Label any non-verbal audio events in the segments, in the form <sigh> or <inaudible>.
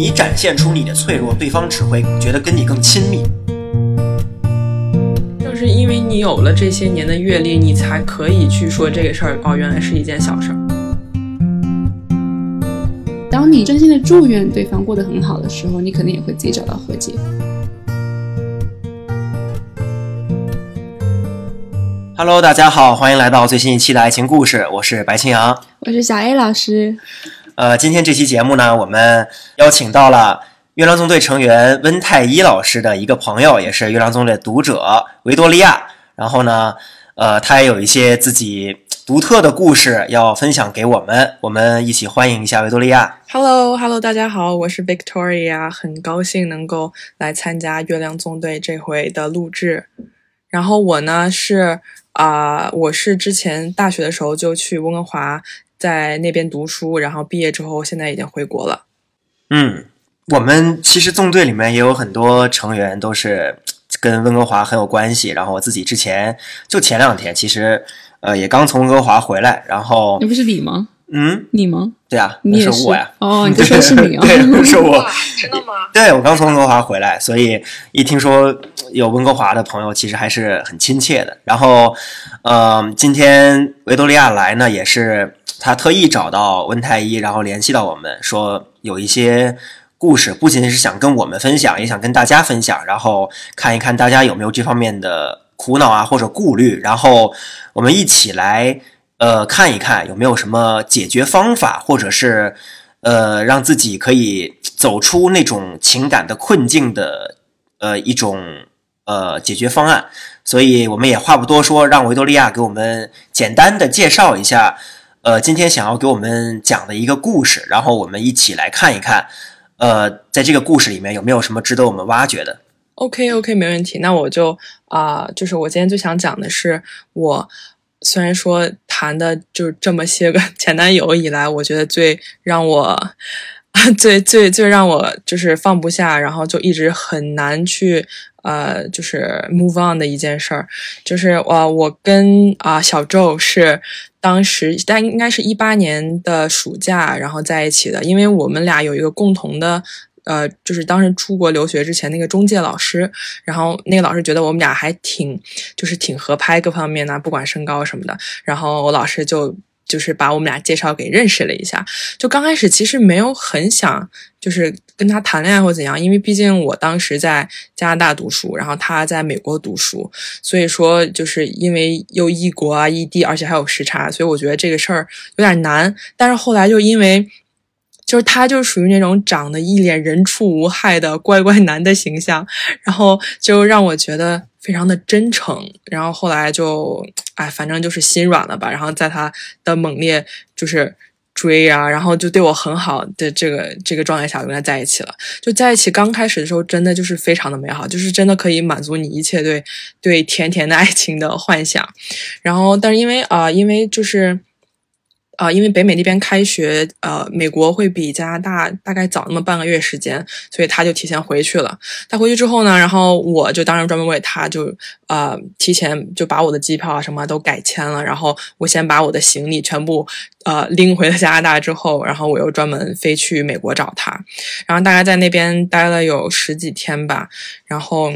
你展现出你的脆弱，对方只会觉得跟你更亲密。正是因为你有了这些年的阅历，你才可以去说这个事儿。哦，原来是一件小事儿。当你真心的祝愿对方过得很好的时候，你可能也会自己找到和解。Hello，大家好，欢迎来到最新一期的爱情故事，我是白青阳，我是小 A 老师。呃，今天这期节目呢，我们邀请到了月亮纵队成员温太医老师的一个朋友，也是月亮纵队的读者维多利亚。然后呢，呃，他也有一些自己独特的故事要分享给我们，我们一起欢迎一下维多利亚。Hello，Hello，大家好，我是 Victoria，很高兴能够来参加月亮纵队这回的录制。然后我呢是。啊，我是之前大学的时候就去温哥华，在那边读书，然后毕业之后现在已经回国了。嗯，我们其实纵队里面也有很多成员都是跟温哥华很有关系。然后我自己之前就前两天，其实呃也刚从温哥华回来，然后那不是你吗？嗯，你吗？对啊，你是我呀。哦，你就说是你啊？<laughs> 对，是我。真的吗？对，我刚从温哥华回来，所以一听说有温哥华的朋友，其实还是很亲切的。然后，呃，今天维多利亚来呢，也是他特意找到温太医，然后联系到我们，说有一些故事，不仅仅是想跟我们分享，也想跟大家分享，然后看一看大家有没有这方面的苦恼啊或者顾虑，然后我们一起来。呃，看一看有没有什么解决方法，或者是呃，让自己可以走出那种情感的困境的呃一种呃解决方案。所以我们也话不多说，让维多利亚给我们简单的介绍一下，呃，今天想要给我们讲的一个故事，然后我们一起来看一看，呃，在这个故事里面有没有什么值得我们挖掘的。OK，OK，没问题。那我就啊，就是我今天最想讲的是我。虽然说谈的就这么些个 <laughs> 前男友以来，我觉得最让我 <laughs> 最最最让我就是放不下，然后就一直很难去呃，就是 move on 的一件事儿，就是我我跟啊小周是当时但应该是一八年的暑假然后在一起的，因为我们俩有一个共同的。呃，就是当时出国留学之前那个中介老师，然后那个老师觉得我们俩还挺，就是挺合拍各方面呢，不管身高什么的。然后我老师就就是把我们俩介绍给认识了一下。就刚开始其实没有很想就是跟他谈恋爱或怎样，因为毕竟我当时在加拿大读书，然后他在美国读书，所以说就是因为又异国啊、异地，而且还有时差，所以我觉得这个事儿有点难。但是后来就因为。就是他，就属于那种长得一脸人畜无害的乖乖男的形象，然后就让我觉得非常的真诚。然后后来就，哎，反正就是心软了吧。然后在他的猛烈就是追呀，然后就对我很好的这个这个状态下，跟他在一起了。就在一起刚开始的时候，真的就是非常的美好，就是真的可以满足你一切对对甜甜的爱情的幻想。然后，但是因为啊，因为就是。啊，因为北美那边开学，呃，美国会比加拿大大概早那么半个月时间，所以他就提前回去了。他回去之后呢，然后我就当然专门为他就呃提前就把我的机票啊什么都改签了。然后我先把我的行李全部呃拎回了加拿大之后，然后我又专门飞去美国找他，然后大概在那边待了有十几天吧，然后。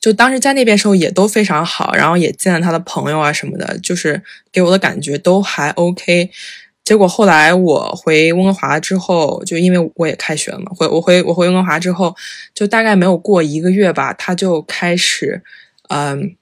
就当时在那边时候也都非常好，然后也见了他的朋友啊什么的，就是给我的感觉都还 OK。结果后来我回温哥华之后，就因为我也开学了嘛，回我回我回温哥华之后，就大概没有过一个月吧，他就开始嗯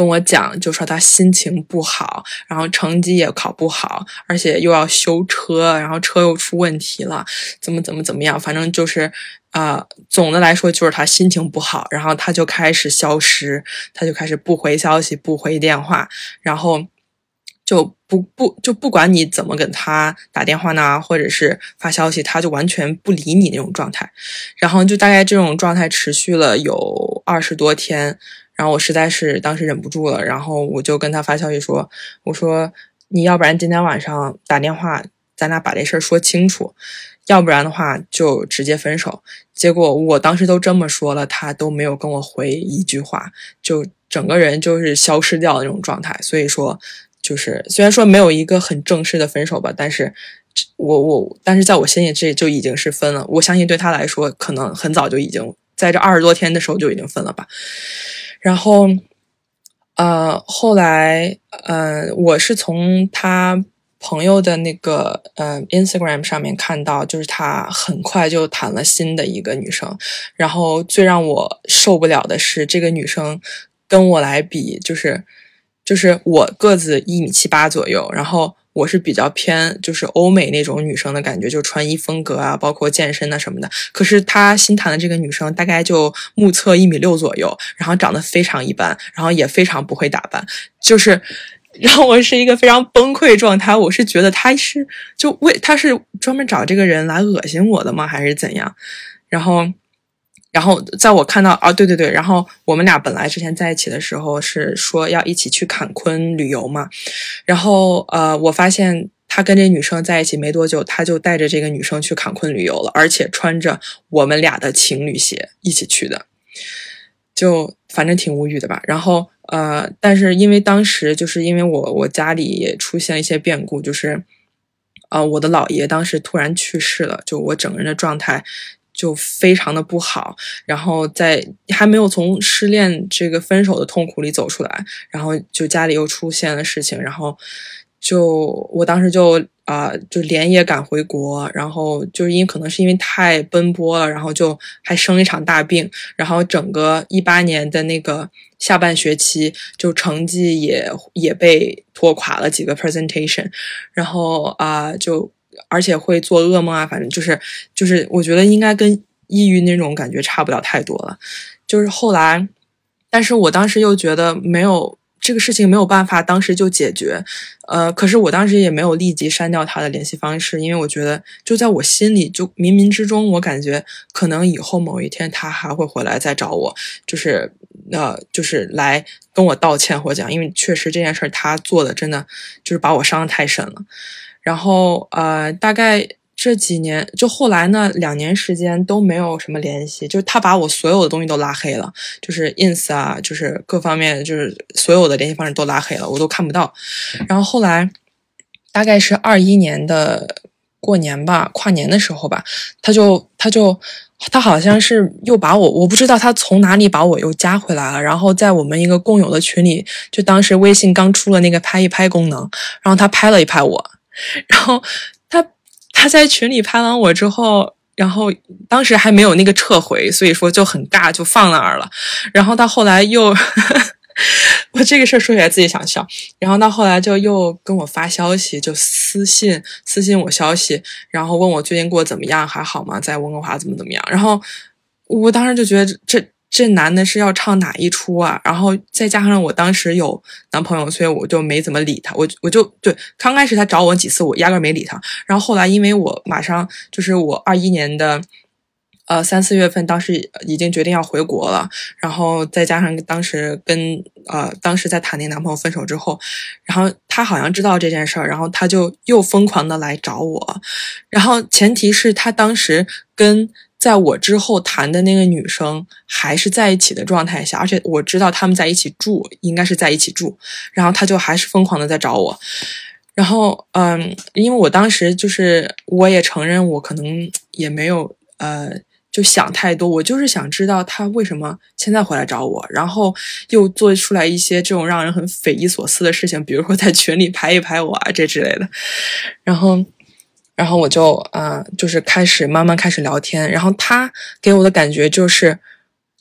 跟我讲，就说他心情不好，然后成绩也考不好，而且又要修车，然后车又出问题了，怎么怎么怎么样，反正就是。啊，总的来说就是他心情不好，然后他就开始消失，他就开始不回消息、不回电话，然后就不不就不管你怎么跟他打电话呢，或者是发消息，他就完全不理你那种状态。然后就大概这种状态持续了有二十多天，然后我实在是当时忍不住了，然后我就跟他发消息说：“我说你要不然今天晚上打电话，咱俩把这事儿说清楚。”要不然的话就直接分手。结果我当时都这么说了，他都没有跟我回一句话，就整个人就是消失掉的那种状态。所以说，就是虽然说没有一个很正式的分手吧，但是我我，但是在我心里这就已经是分了。我相信对他来说，可能很早就已经在这二十多天的时候就已经分了吧。然后，呃，后来，呃，我是从他朋友的那个呃 Instagram 上面看到，就是他很快就谈了新的一个女生。然后最让我受不了的是，这个女生跟我来比，就是就是我个子一米七八左右，然后。我是比较偏就是欧美那种女生的感觉，就穿衣风格啊，包括健身啊什么的。可是他新谈的这个女生大概就目测一米六左右，然后长得非常一般，然后也非常不会打扮，就是 <laughs> 让我是一个非常崩溃状态。我是觉得他是就为他是专门找这个人来恶心我的吗，还是怎样？然后。然后在我看到啊，对对对，然后我们俩本来之前在一起的时候是说要一起去坎昆旅游嘛，然后呃，我发现他跟这女生在一起没多久，他就带着这个女生去坎昆旅游了，而且穿着我们俩的情侣鞋一起去的，就反正挺无语的吧。然后呃，但是因为当时就是因为我我家里也出现一些变故，就是啊，我的姥爷当时突然去世了，就我整个人的状态。就非常的不好，然后在还没有从失恋这个分手的痛苦里走出来，然后就家里又出现了事情，然后就我当时就啊就连夜赶回国，然后就是因为可能是因为太奔波了，然后就还生一场大病，然后整个一八年的那个下半学期就成绩也也被拖垮了几个 presentation，然后啊就。而且会做噩梦啊，反正就是就是，我觉得应该跟抑郁那种感觉差不了太多了。就是后来，但是我当时又觉得没有这个事情没有办法当时就解决，呃，可是我当时也没有立即删掉他的联系方式，因为我觉得就在我心里，就冥冥之中，我感觉可能以后某一天他还会回来再找我，就是呃，就是来跟我道歉或讲，因为确实这件事他做的真的就是把我伤的太深了。然后呃，大概这几年，就后来呢，两年时间都没有什么联系，就是他把我所有的东西都拉黑了，就是 ins 啊，就是各方面，就是所有的联系方式都拉黑了，我都看不到。然后后来，大概是二一年的过年吧，跨年的时候吧，他就他就他好像是又把我，我不知道他从哪里把我又加回来了，然后在我们一个共有的群里，就当时微信刚出了那个拍一拍功能，然后他拍了一拍我。然后他他在群里拍完我之后，然后当时还没有那个撤回，所以说就很尬，就放那儿了。然后到后来又，<laughs> 我这个事儿说起来自己想笑。然后到后来就又跟我发消息，就私信私信我消息，然后问我最近过得怎么样，还好吗？在温哥华怎么怎么样？然后我当时就觉得这。这男的是要唱哪一出啊？然后再加上我当时有男朋友，所以我就没怎么理他。我我就对刚开始他找我几次，我压根没理他。然后后来因为我马上就是我二一年的呃三四月份，当时已经决定要回国了。然后再加上当时跟呃当时在谈那男朋友分手之后，然后他好像知道这件事儿，然后他就又疯狂的来找我。然后前提是他当时跟。在我之后谈的那个女生还是在一起的状态下，而且我知道他们在一起住，应该是在一起住，然后他就还是疯狂的在找我，然后嗯，因为我当时就是我也承认我可能也没有呃就想太多，我就是想知道他为什么现在回来找我，然后又做出来一些这种让人很匪夷所思的事情，比如说在群里拍一拍我啊这之类的，然后。然后我就啊，就是开始慢慢开始聊天，然后他给我的感觉就是，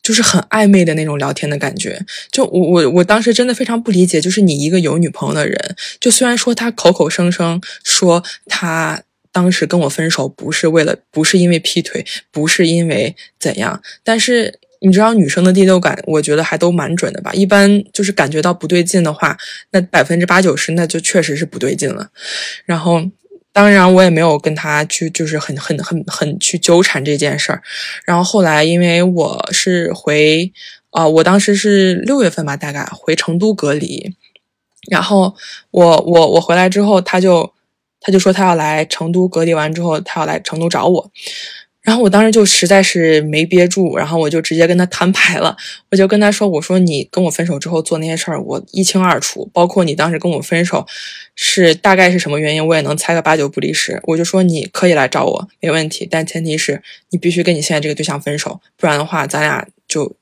就是很暧昧的那种聊天的感觉。就我我我当时真的非常不理解，就是你一个有女朋友的人，就虽然说他口口声声说他当时跟我分手不是为了，不是因为劈腿，不是因为怎样，但是你知道女生的第六感，我觉得还都蛮准的吧。一般就是感觉到不对劲的话，那百分之八九十那就确实是不对劲了。然后。当然，我也没有跟他去，就是很很很很去纠缠这件事儿。然后后来，因为我是回啊，我当时是六月份吧，大概回成都隔离。然后我我我回来之后，他就他就说他要来成都隔离完之后，他要来成都找我。然后我当时就实在是没憋住，然后我就直接跟他摊牌了。我就跟他说：“我说你跟我分手之后做那些事儿，我一清二楚。包括你当时跟我分手是大概是什么原因，我也能猜个八九不离十。我就说你可以来找我，没问题，但前提是你必须跟你现在这个对象分手，不然的话，咱俩就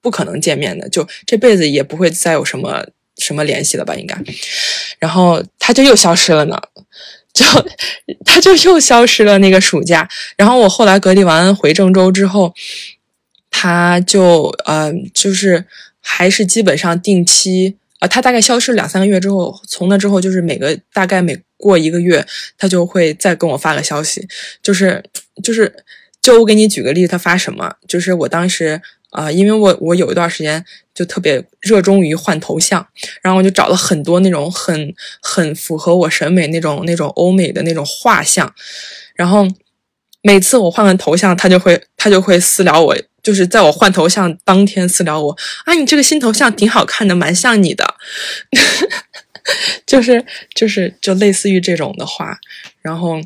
不可能见面的，就这辈子也不会再有什么什么联系了吧？应该。然后他就又消失了呢。”就他就又消失了那个暑假，然后我后来隔离完回郑州之后，他就呃就是还是基本上定期呃，他大概消失两三个月之后，从那之后就是每个大概每过一个月，他就会再跟我发个消息，就是就是就我给你举个例子，他发什么？就是我当时。啊，因为我我有一段时间就特别热衷于换头像，然后我就找了很多那种很很符合我审美那种那种欧美的那种画像，然后每次我换完头像，他就会他就会私聊我，就是在我换头像当天私聊我啊，你这个新头像挺好看的，蛮像你的，<laughs> 就是就是就类似于这种的话，然后。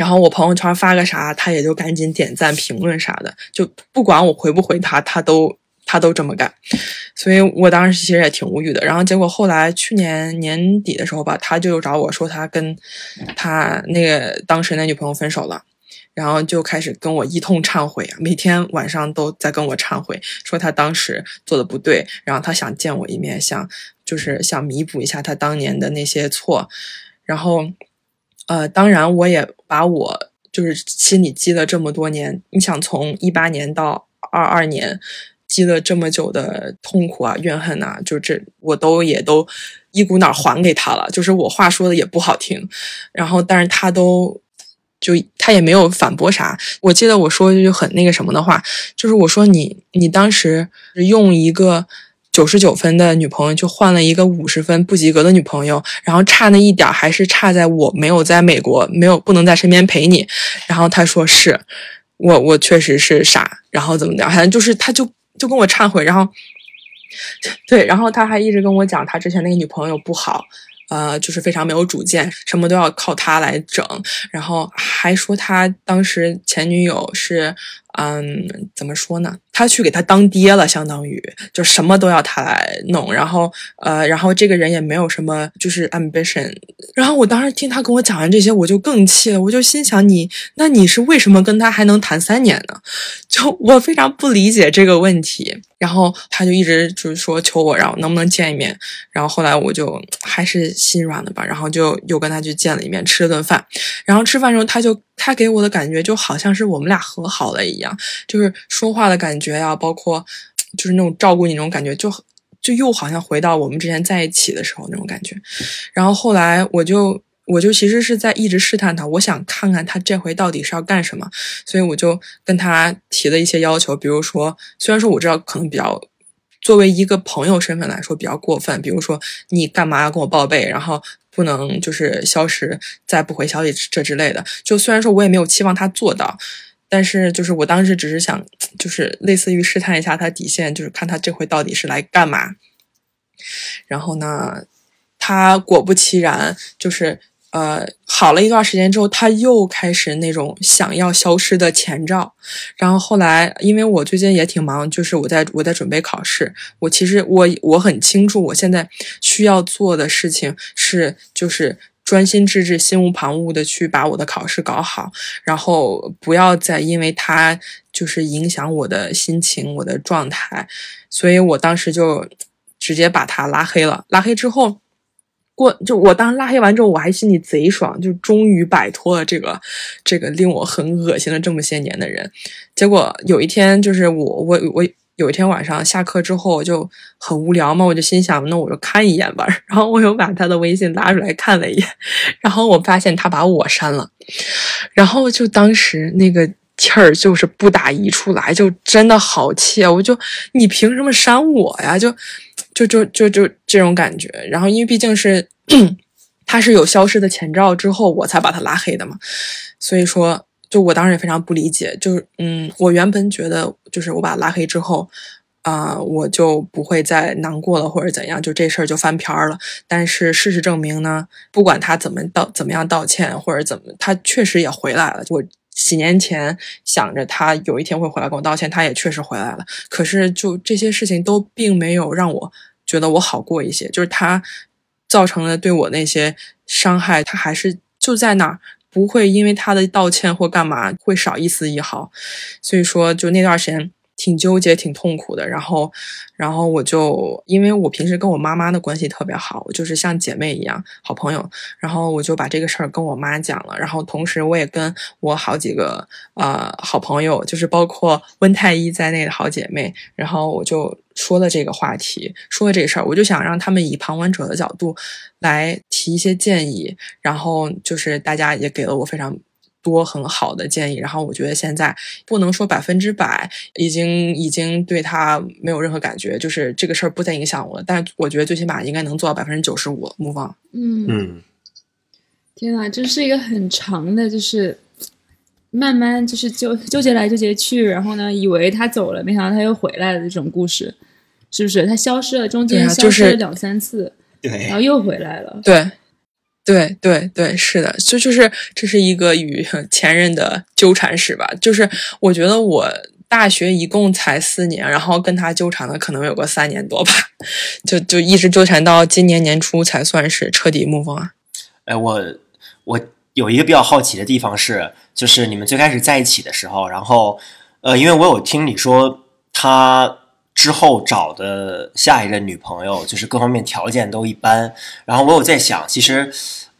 然后我朋友圈发个啥，他也就赶紧点赞、评论啥的，就不管我回不回他，他都他都这么干。所以我当时其实也挺无语的。然后结果后来去年年底的时候吧，他就找我说他跟他那个当时那女朋友分手了，然后就开始跟我一通忏悔啊，每天晚上都在跟我忏悔，说他当时做的不对，然后他想见我一面，想就是想弥补一下他当年的那些错，然后。呃，当然，我也把我就是心里积了这么多年，你想从一八年到二二年，积了这么久的痛苦啊、怨恨呐，就这我都也都一股脑还给他了。就是我话说的也不好听，然后但是他都就他也没有反驳啥。我记得我说一句很那个什么的话，就是我说你你当时用一个。九十九分的女朋友就换了一个五十分不及格的女朋友，然后差那一点还是差在我没有在美国，没有不能在身边陪你。然后他说是我，我确实是傻，然后怎么讲，反正就是他就就跟我忏悔，然后 <laughs> 对，然后他还一直跟我讲他之前那个女朋友不好。呃，就是非常没有主见，什么都要靠他来整，然后还说他当时前女友是，嗯，怎么说呢？他去给他当爹了，相当于就什么都要他来弄，然后呃，然后这个人也没有什么就是 ambition，然后我当时听他跟我讲完这些，我就更气了，我就心想你，那你是为什么跟他还能谈三年呢？<laughs> 就我非常不理解这个问题。然后他就一直就是说求我，然后能不能见一面。然后后来我就还是心软了吧，然后就又跟他去见了一面，吃了顿饭。然后吃饭时候，他就他给我的感觉就好像是我们俩和好了一样，就是说话的感觉呀，包括就是那种照顾你那种感觉，就就又好像回到我们之前在一起的时候那种感觉。然后后来我就。我就其实是在一直试探他，我想看看他这回到底是要干什么，所以我就跟他提了一些要求，比如说，虽然说我知道可能比较，作为一个朋友身份来说比较过分，比如说你干嘛要跟我报备，然后不能就是消失再不回消息这之类的，就虽然说我也没有期望他做到，但是就是我当时只是想，就是类似于试探一下他底线，就是看他这回到底是来干嘛，然后呢，他果不其然就是。呃，好了一段时间之后，他又开始那种想要消失的前兆。然后后来，因为我最近也挺忙，就是我在我在准备考试。我其实我我很清楚，我现在需要做的事情是，就是专心致志、心无旁骛的去把我的考试搞好，然后不要再因为他就是影响我的心情、我的状态。所以我当时就直接把他拉黑了。拉黑之后。过就我当时拉黑完之后，我还心里贼爽，就终于摆脱了这个这个令我很恶心了这么些年的人。结果有一天，就是我我我有一天晚上下课之后就很无聊嘛，我就心想，那我就看一眼吧。<laughs> 然后我又把他的微信拉出来看了一眼，<laughs> 然后我发现他把我删了。然后就当时那个气儿就是不打一处来，就真的好气啊！我就你凭什么删我呀？就。就就就就这种感觉，然后因为毕竟是 <clears throat> 他是有消失的前兆之后，我才把他拉黑的嘛，所以说，就我当时也非常不理解，就是嗯，我原本觉得就是我把他拉黑之后，啊，我就不会再难过了或者怎样，就这事儿就翻篇了。但是事实证明呢，不管他怎么道怎么样道歉或者怎么，他确实也回来了。我。几年前想着他有一天会回来跟我道歉，他也确实回来了。可是就这些事情都并没有让我觉得我好过一些，就是他造成了对我那些伤害，他还是就在那儿，不会因为他的道歉或干嘛会少一丝一毫。所以说，就那段时间。挺纠结，挺痛苦的。然后，然后我就因为我平时跟我妈妈的关系特别好，我就是像姐妹一样，好朋友。然后我就把这个事儿跟我妈讲了。然后同时我也跟我好几个呃好朋友，就是包括温太医在内的好姐妹，然后我就说了这个话题，说了这个事儿。我就想让他们以旁观者的角度来提一些建议。然后就是大家也给了我非常。多很好的建议，然后我觉得现在不能说百分之百已经已经对他没有任何感觉，就是这个事儿不再影响我了。但我觉得最起码应该能做到百分之九十五。目光，嗯嗯，天呐，这是一个很长的，就是慢慢就是纠纠结来纠结去，然后呢，以为他走了，没想到他又回来了这种故事，是不是？他消失了，中间消失了两三次，对，然后又回来了，对。对对对，是的，就就是这是一个与 <laughs> 前任的纠缠史吧。就是我觉得我大学一共才四年，然后跟他纠缠了可能有个三年多吧，就就一直纠缠到今年年初才算是彻底 move on。哎，我我有一个比较好奇的地方是，就是你们最开始在一起的时候，然后呃，因为我有听你说他。之后找的下一任女朋友，就是各方面条件都一般。然后我有在想，其实，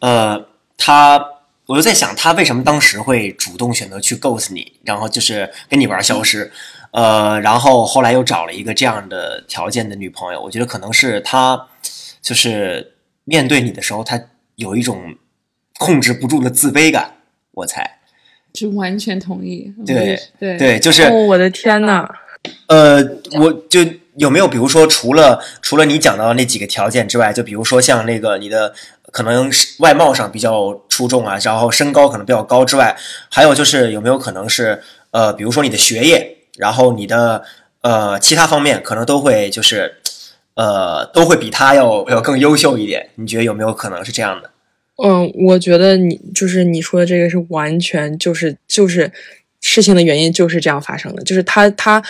呃，他，我就在想，他为什么当时会主动选择去 ghost 你，然后就是跟你玩消失，呃，然后后来又找了一个这样的条件的女朋友。我觉得可能是他，就是面对你的时候，他有一种控制不住的自卑感。我猜，就完全同意。对对对，就是哦我的天呐！呃，我就有没有，比如说，除了除了你讲到的那几个条件之外，就比如说像那个你的可能外貌上比较出众啊，然后身高可能比较高之外，还有就是有没有可能是呃，比如说你的学业，然后你的呃其他方面可能都会就是呃都会比他要要更优秀一点？你觉得有没有可能是这样的？嗯，我觉得你就是你说的这个是完全就是就是事情的原因就是这样发生的，就是他他。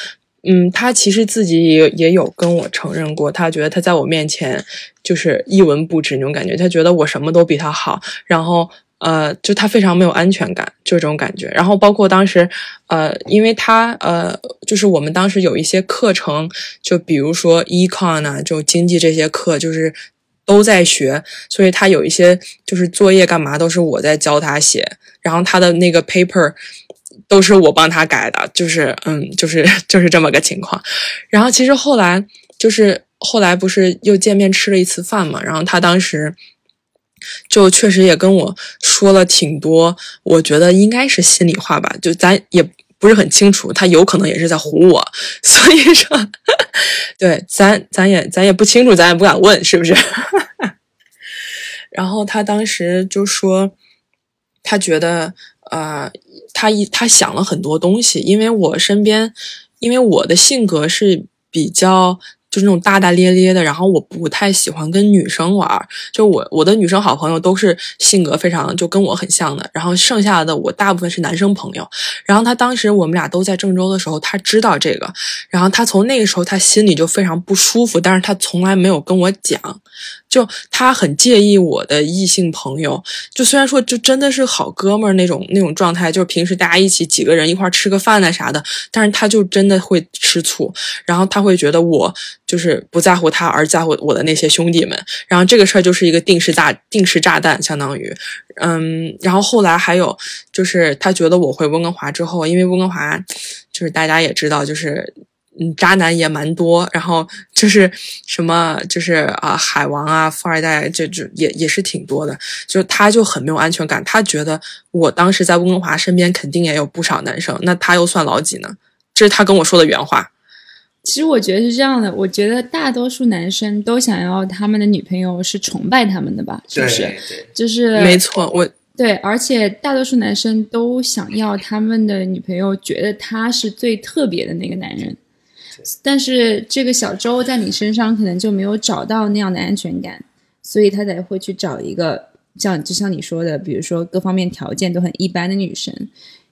嗯，他其实自己也也有跟我承认过，他觉得他在我面前就是一文不值那种感觉，他觉得我什么都比他好，然后呃，就他非常没有安全感，就这种感觉。然后包括当时，呃，因为他呃，就是我们当时有一些课程，就比如说 econ 啊，就经济这些课，就是都在学，所以他有一些就是作业干嘛都是我在教他写，然后他的那个 paper。都是我帮他改的，就是嗯，就是 <laughs> 就是这么个情况。然后其实后来就是后来不是又见面吃了一次饭嘛，然后他当时就确实也跟我说了挺多，我觉得应该是心里话吧，就咱也不是很清楚，他有可能也是在唬我，<laughs> 所以说 <laughs> 对咱咱也咱也不清楚，咱也不敢问是不是。然后他当时就说，他觉得呃。他一他想了很多东西，因为我身边，因为我的性格是比较就是那种大大咧咧的，然后我不太喜欢跟女生玩，就我我的女生好朋友都是性格非常就跟我很像的，然后剩下的我大部分是男生朋友。然后他当时我们俩都在郑州的时候，他知道这个，然后他从那个时候他心里就非常不舒服，但是他从来没有跟我讲。就他很介意我的异性朋友，就虽然说就真的是好哥们儿那种那种状态，就是平时大家一起几个人一块吃个饭那啥的，但是他就真的会吃醋，然后他会觉得我就是不在乎他，而在乎我的那些兄弟们，然后这个事儿就是一个定时炸定时炸弹，相当于，嗯，然后后来还有就是他觉得我回温哥华之后，因为温哥华就是大家也知道就是。嗯，渣男也蛮多，然后就是什么，就是啊，海王啊，富二代，就就也也是挺多的。就他就很没有安全感，他觉得我当时在温哥华身边肯定也有不少男生，那他又算老几呢？这是他跟我说的原话。其实我觉得是这样的，我觉得大多数男生都想要他们的女朋友是崇拜他们的吧？是不是？就是 <laughs> 没错，我对，而且大多数男生都想要他们的女朋友觉得他是最特别的那个男人。但是这个小周在你身上可能就没有找到那样的安全感，所以他才会去找一个像就像你说的，比如说各方面条件都很一般的女生，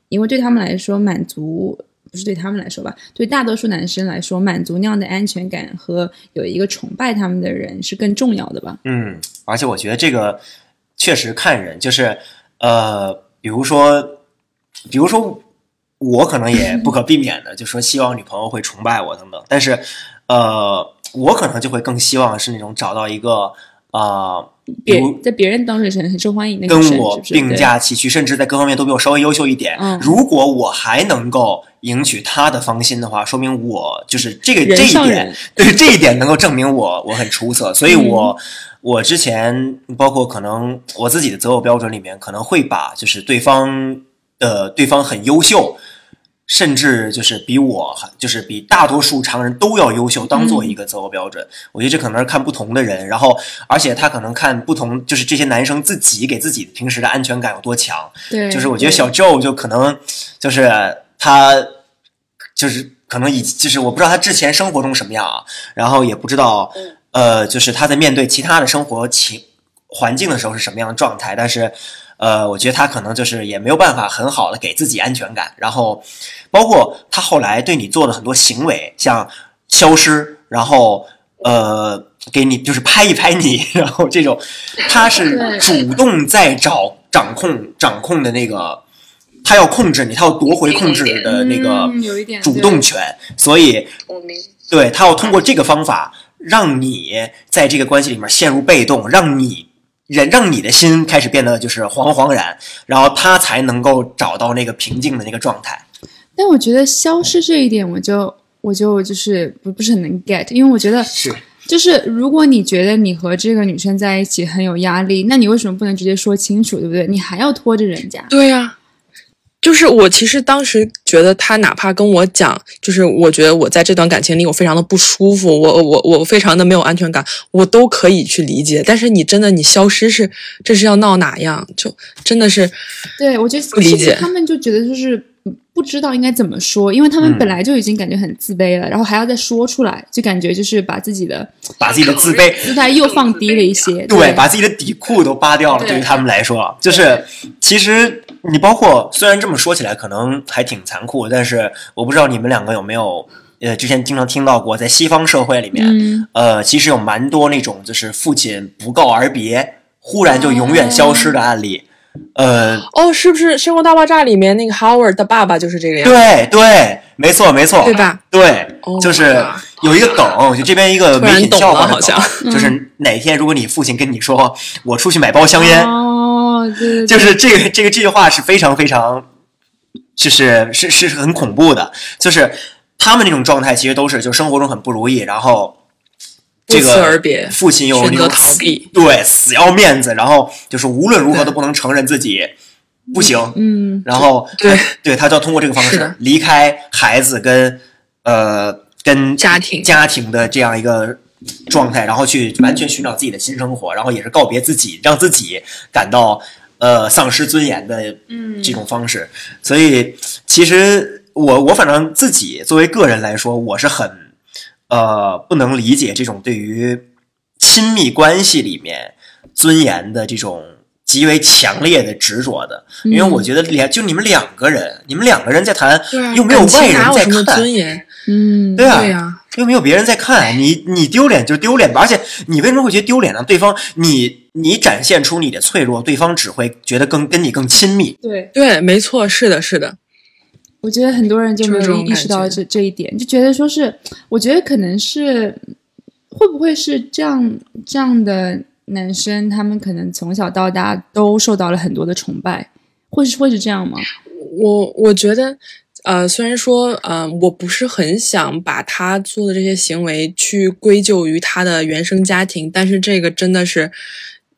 因为对他们来说，满足不是对他们来说吧，对大多数男生来说，满足那样的安全感和有一个崇拜他们的人是更重要的吧。嗯，而且我觉得这个确实看人，就是呃，比如说，比如说我可能也不可避免的，就说希望女朋友会崇拜我等等，但是呃，我可能就会更希望是那种找到一个啊，比在别人当时是很很受欢迎跟我并驾齐驱，甚至在各方面都比我稍微优秀一点。嗯如果我还能够赢取他的芳心的话，说明我就是这个这一点对这一点能够证明我我很出色。所以我、嗯我之前包括可能我自己的择偶标准里面，可能会把就是对方呃对方很优秀。甚至就是比我，就是比大多数常人都要优秀，当做一个择偶标准。我觉得这可能是看不同的人，然后而且他可能看不同，就是这些男生自己给自己平时的安全感有多强。对，就是我觉得小 Joe 就可能就是他就是可能以就是我不知道他之前生活中什么样啊，然后也不知道呃就是他在面对其他的生活情环境的时候是什么样的状态，但是呃我觉得他可能就是也没有办法很好的给自己安全感，然后包括他后来对你做的很多行为，像消失，然后呃。给你就是拍一拍你，<laughs> 然后这种，他是主动在找掌控掌控的那个，他要控制你，他要夺回控制的那个主动权，所以对他要通过这个方法让你在这个关系里面陷入被动，让你人让你的心开始变得就是惶惶然，然后他才能够找到那个平静的那个状态。但我觉得消失这一点，我就我就就是不不是很能 get，因为我觉得是就是如果你觉得你和这个女生在一起很有压力，那你为什么不能直接说清楚，对不对？你还要拖着人家？对呀、就是我其实当时觉得他哪怕跟我讲，就是我觉得我在这段感情里我非常的不舒服，我我我非常的没有安全感，我都可以去理解。但是你真的你消失是这是要闹哪样？就真的是对，我觉得不理解他们就觉得就是不知道应该怎么说，因为他们嗯本来就已经感觉很自卑了，然后还要再说出来，就感觉就是把自己的把自己的自卑姿态又放低了一些。对，把自己的底裤都扒掉了。对对于他们来说，就是其实你包括虽然这么说起来可能还挺残酷，但是我不知道你们两个有没有呃之前经常听到过，在西方社会里面，嗯呃，其实有蛮多那种就是父亲不告而别，忽然就永远消失的案例。呃，哦，是不是《生活大爆炸》里面那个 Howard 的爸爸就是这个样子，对对，没错没错，对吧？对，Oh 就是有一个梗，就这边一个媒体笑话好像就是哪天如果你父亲跟你说我出去买包香烟，哦，对对对，就是这个这个这句话是非常非常，就是是是很恐怖的，就是他们那种状态其实都是就生活中很不如意，然后这个别父亲又那种死逃避对死要面子，然后就是无论如何都不能承认自己不行，嗯，然后对对他就要通过这个方式离开孩子跟呃跟家庭家庭的这样一个状态，然后去完全寻找自己的新生活，然后也是告别自己，让自己感到呃丧失尊严的嗯这种方式。所以其实我我反正自己作为个人来说，我是很呃不能理解这种对于亲密关系里面尊严的这种。极为强烈的执着的，因为我觉得两就你们两个人，你们两个人在谈，啊，又没有外人在看，尊严？嗯，对啊，对呀又没有别人在看你，你丢脸就丢脸吧。而且你为什么会觉得丢脸呢？对方，你你展现出你的脆弱，对方只会觉得更跟你更亲密。对，对，没错，是的，是的，我觉得很多人就没有意识到这这一点，就觉得说是，我觉得可能是会不会是这样这样的男生，他们可能从小到大都受到了很多的崇拜，会是会是这样吗？我我觉得，呃，虽然说，呃，我不是很想把他做的这些行为去归咎于他的原生家庭，但是这个真的是，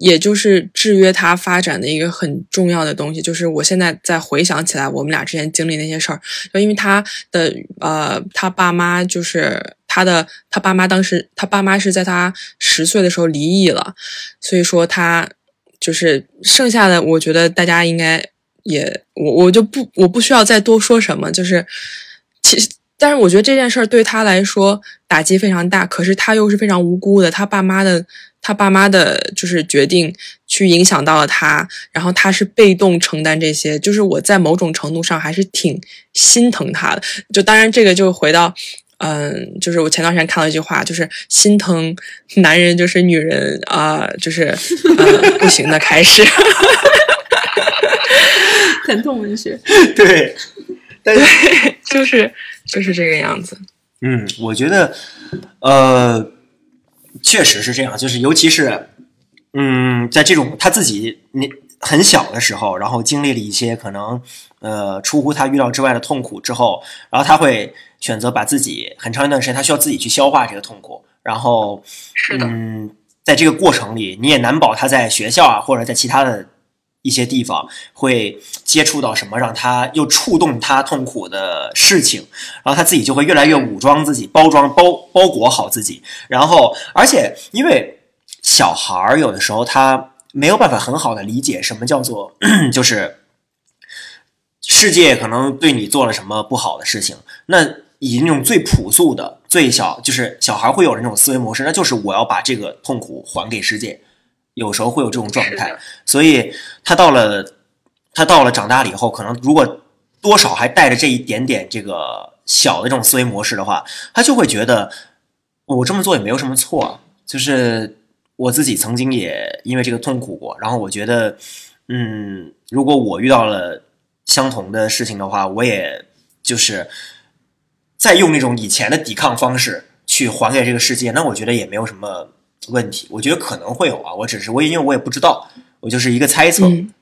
也就是制约他发展的一个很重要的东西。就是我现在在回想起来，我们俩之前经历那些事儿，就因为他的呃，他爸妈就是他的他爸妈当时他爸妈是在他十岁的时候离异了，所以说他就是剩下的，我觉得大家应该也我我就不我不需要再多说什么，就是其实。但是我觉得这件事儿对他来说打击非常大，可是他又是非常无辜的，他爸妈的他爸妈的就是决定去影响到了他，然后他是被动承担这些，就是我在某种程度上还是挺心疼他的。就当然这个就回到，嗯，就是我前段时间看到一句话，就是心疼男人就是女人啊、就是呃不行的开始。<laughs> 疼痛文学。<laughs> 对，但是就是就是这个样子。嗯，我觉得，呃，确实是这样，就是尤其是，嗯，在这种他自己你很小的时候，然后经历了一些可能呃出乎他预料之外的痛苦之后，然后他会选择把自己很长一段时间，他需要自己去消化这个痛苦，然后是的，嗯，在这个过程里，你也难保他在学校啊，或者在其他的一些地方会接触到什么让他又触动他痛苦的事情，然后他自己就会越来越武装自己，包装包包裹好自己，然后而且因为小孩儿有的时候他没有办法很好的理解什么叫做 <clears throat> 就是世界可能对你做了什么不好的事情，那以那种最朴素的、最小，就是小孩会有的那种思维模式，那就是我要把这个痛苦还给世界。有时候会有这种状态，所以他到了他到了长大了以后，可能如果多少还带着这一点点这个小的这种思维模式的话，他就会觉得我这么做也没有什么错啊，就是我自己曾经也因为这个痛苦过，然后我觉得，嗯，如果我遇到了相同的事情的话，我也就是再用那种以前的抵抗方式去还给这个世界，那我觉得也没有什么问题。我觉得可能会有啊，我只是我也因为我也不知道，我就是一个猜测。嗯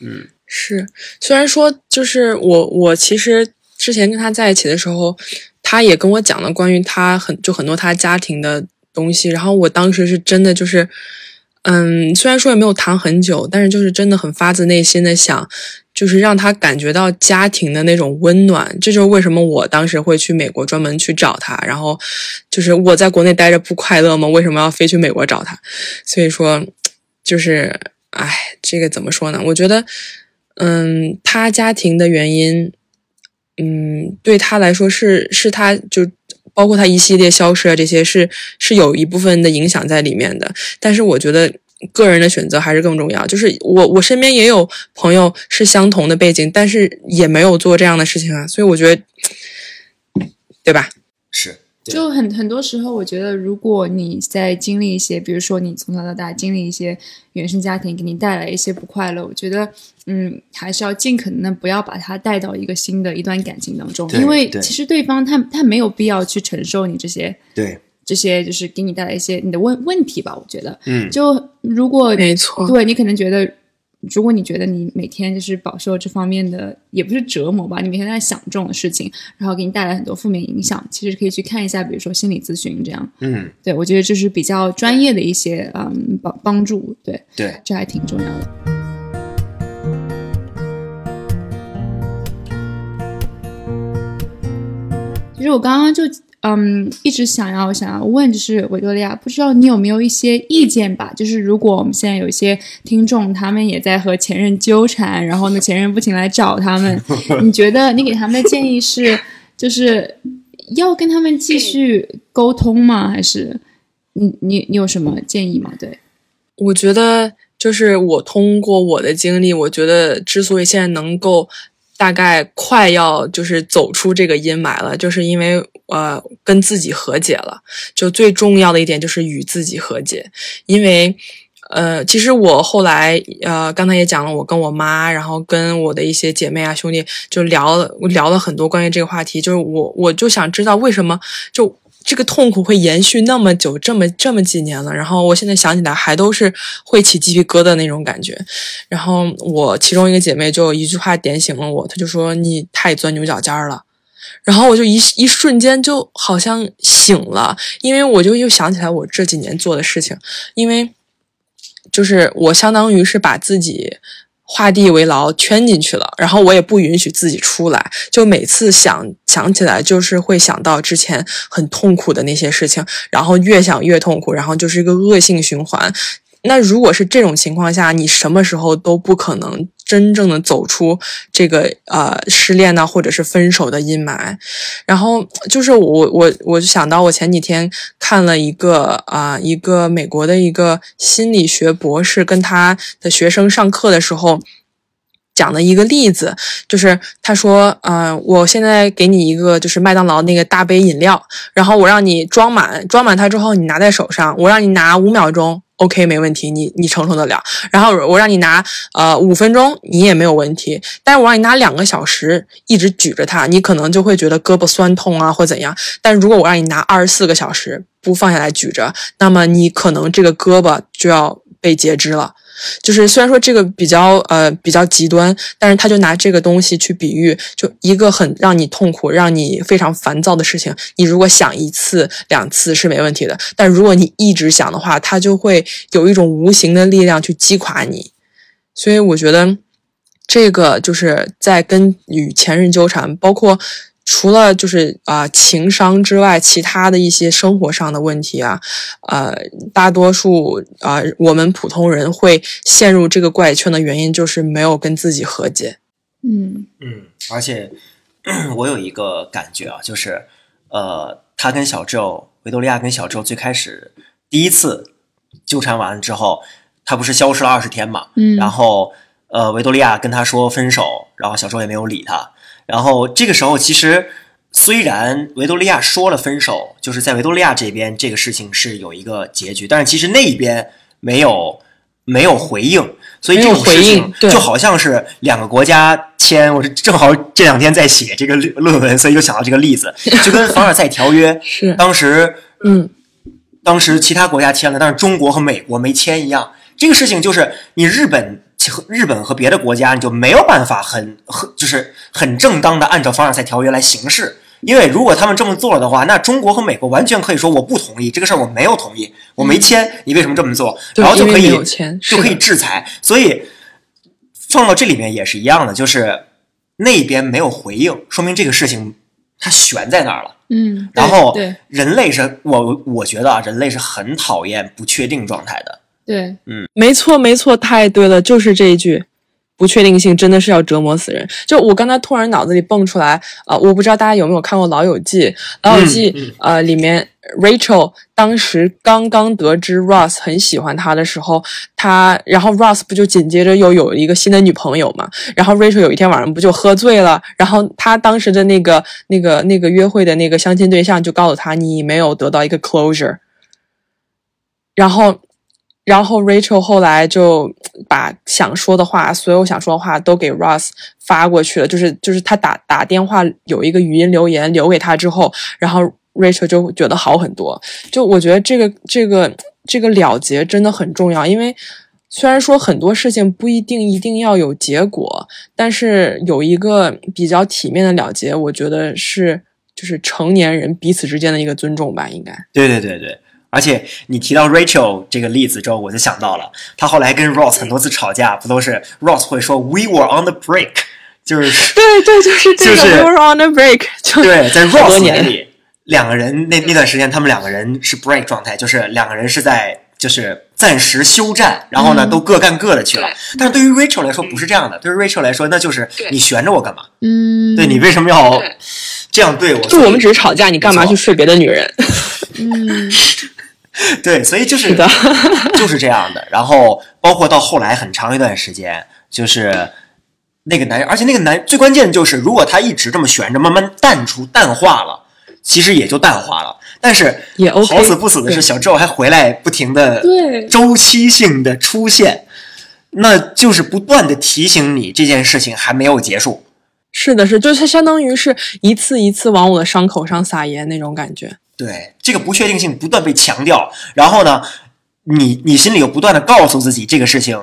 嗯是，虽然说就是我我其实之前跟他在一起的时候，他也跟我讲了关于他很就很多他家庭的东西，然后我当时是真的就是，嗯，虽然说也没有谈很久，但是就是真的很发自内心的想，就是让他感觉到家庭的那种温暖。这就是为什么我当时会去美国专门去找他，然后就是我在国内待着不快乐吗？为什么要飞去美国找他？所以说，就是，哎，这个怎么说呢？我觉得，嗯，他家庭的原因，嗯，对他来说是是他就包括他一系列消失啊这些是是有一部分的影响在里面的。但是我觉得个人的选择还是更重要。就是我我身边也有朋友是相同的背景，但是也没有做这样的事情啊。所以我觉得，对吧？是，就很很多时候，我觉得如果你在经历一些，比如说你从小到大经历一些原生家庭给你带来一些不快乐，我觉得，嗯，还是要尽可能的不要把它带到一个新的一段感情当中，因为其实对方他他没有必要去承受你这些对，这些，就是给你带来一些你的问问题吧。我觉得，嗯，就如果没错，对你可能觉得，如果你觉得你每天就是饱受这方面的，也不是折磨吧，你每天在想这种事情，然后给你带来很多负面影响，其实可以去看一下，比如说心理咨询这样。嗯，对我觉得这是比较专业的一些嗯帮帮助，对，对，这还挺重要的。其实我刚刚就嗯一直想要想要问，就是维多利亚，不知道你有没有一些意见吧？就是如果我们现在有一些听众，他们也在和前任纠缠，然后呢前任不停来找他们，<laughs> 你觉得你给他们的建议是，就是要跟他们继续沟通吗？还是你你你有什么建议吗？对，我觉得就是我通过我的经历，我觉得之所以现在能够大概快要就是走出这个阴霾了，就是因为呃跟自己和解了。就最重要的一点就是与自己和解，因为。呃，其实我后来呃，刚才也讲了，我跟我妈，然后跟我的一些姐妹啊兄弟，就聊了聊了很多关于这个话题。就是我我就想知道为什么就这个痛苦会延续那么久，这么这么几年了。然后我现在想起来还都是会起鸡皮疙瘩那种感觉。然后我其中一个姐妹就一句话点醒了我，她就说你太钻牛角尖了。然后我就一一瞬间就好像醒了，因为我就又想起来我这几年做的事情，因为就是我相当于是把自己画地为牢圈进去了，然后我也不允许自己出来，就每次想想起来就是会想到之前很痛苦的那些事情，然后越想越痛苦，然后就是一个恶性循环。那如果是这种情况下，你什么时候都不可能真正的走出这个呃失恋呐、或者是分手的阴霾。然后就是我我我就想到我前几天看了一个啊、一个美国的一个心理学博士跟他的学生上课的时候。讲的一个例子，就是他说，嗯、我现在给你一个就是麦当劳那个大杯饮料，然后我让你装满，装满它之后你拿在手上，我让你拿五秒钟，OK 没问题，你你承受得了。然后我让你拿呃五分钟，你也没有问题。但是我让你拿两个小时，一直举着它，你可能就会觉得胳膊酸痛啊或怎样。但如果我让你拿二十四个小时不放下来举着，那么你可能这个胳膊就要被截肢了。就是虽然说这个比较呃比较极端，但是他就拿这个东西去比喻，就一个很让你痛苦、让你非常烦躁的事情，你如果想一次两次是没问题的，但如果你一直想的话，它就会有一种无形的力量去击垮你。所以我觉得这个就是在跟与前任纠缠，包括除了就是啊、情商之外，其他的一些生活上的问题啊，呃，大多数啊、我们普通人会陷入这个怪圈的原因，就是没有跟自己和解。嗯嗯，而且 <clears throat> 我有一个感觉啊，就是呃，他跟小周，维多利亚跟小周最开始第一次纠缠完之后，他不是消失了二十天嘛，嗯，然后呃，维多利亚跟他说分手，然后小周也没有理他。然后这个时候，其实虽然维多利亚说了分手，就是在维多利亚这边这个事情是有一个结局，但是其实那一边没有没有回应，所以这种没有回事情应对就好像是两个国家签。我是正好这两天在写这个论论文，所以就想到这个例子，<laughs> 就跟凡尔赛条约 <laughs> 是，当时嗯，当时其他国家签了，但是中国和美国没签一样。这个事情就是你日本和日本和别的国家，你就没有办法很很就是很正当的按照凡尔赛条约来行事。因为如果他们这么做了的话，那中国和美国完全可以说我不同意这个事儿，我没有同意，我没签，你为什么这么做？然后就可以就可以制裁。所以放到这里面也是一样的，就是那边没有回应，说明这个事情它悬在那儿了。嗯，然后对人类是我我觉得啊，人类是很讨厌不确定状态的。对，嗯没错，没错，太对了，就是这一句。不确定性真的是要折磨死人。就我刚才突然脑子里蹦出来，呃，我不知道大家有没有看过《老友记》，《老友记》嗯呃里面 Rachel 当时刚刚得知 Ross 很喜欢他的时候，他然后 Ross 不就紧接着又有一个新的女朋友嘛，然后 Rachel 有一天晚上不就喝醉了，然后他当时的那个那个那个约会的那个相亲对象就告诉他你没有得到一个 closure，然后。然后 Rachel 后来就把想说的话，所有想说的话都给 Ross 发过去了，就是就是他打打电话有一个语音留言留给他之后，然后 Rachel 就觉得好很多。就我觉得这个这个这个了结真的很重要，因为虽然说很多事情不一定一定要有结果，但是有一个比较体面的了结，我觉得是就是成年人彼此之间的一个尊重吧，应该。对对对对，而且你提到 Rachel 这个例子之后，我就想到了，他后来跟 Ross 很多次吵架，不都是 Ross 会说 We were on the break，<laughs> 就是 <laughs> 对对，就是这个。就是 We were on the break，<laughs> 就对，在 Ross 年眼里，两个人那那段时间，他们两个人是 break 状态，就是两个人是在就是暂时休战，然后呢、嗯都各干各的去了对。但是对于 Rachel 来说不是这样的，对于 Rachel 来说，那就是你悬着我干嘛？嗯，对你为什么要这样对我？就我们只是吵架，你干嘛去睡别的女人？嗯 <laughs> 对，所以就是 <laughs> 就是这样的。然后包括到后来很长一段时间，就是那个男人，而且那个男最关键就是，如果他一直这么悬着，慢慢淡出淡化了，其实也就淡化了。但是也 OK 好死不死的是，小周还回来不停的对周期性的出现，那就是不断的提醒你这件事情还没有结束。是的，是，就是它相当于是一次一次往我的伤口上撒盐那种感觉。对，这个不确定性不断被强调，然后呢，你你心里又不断的告诉自己这个事情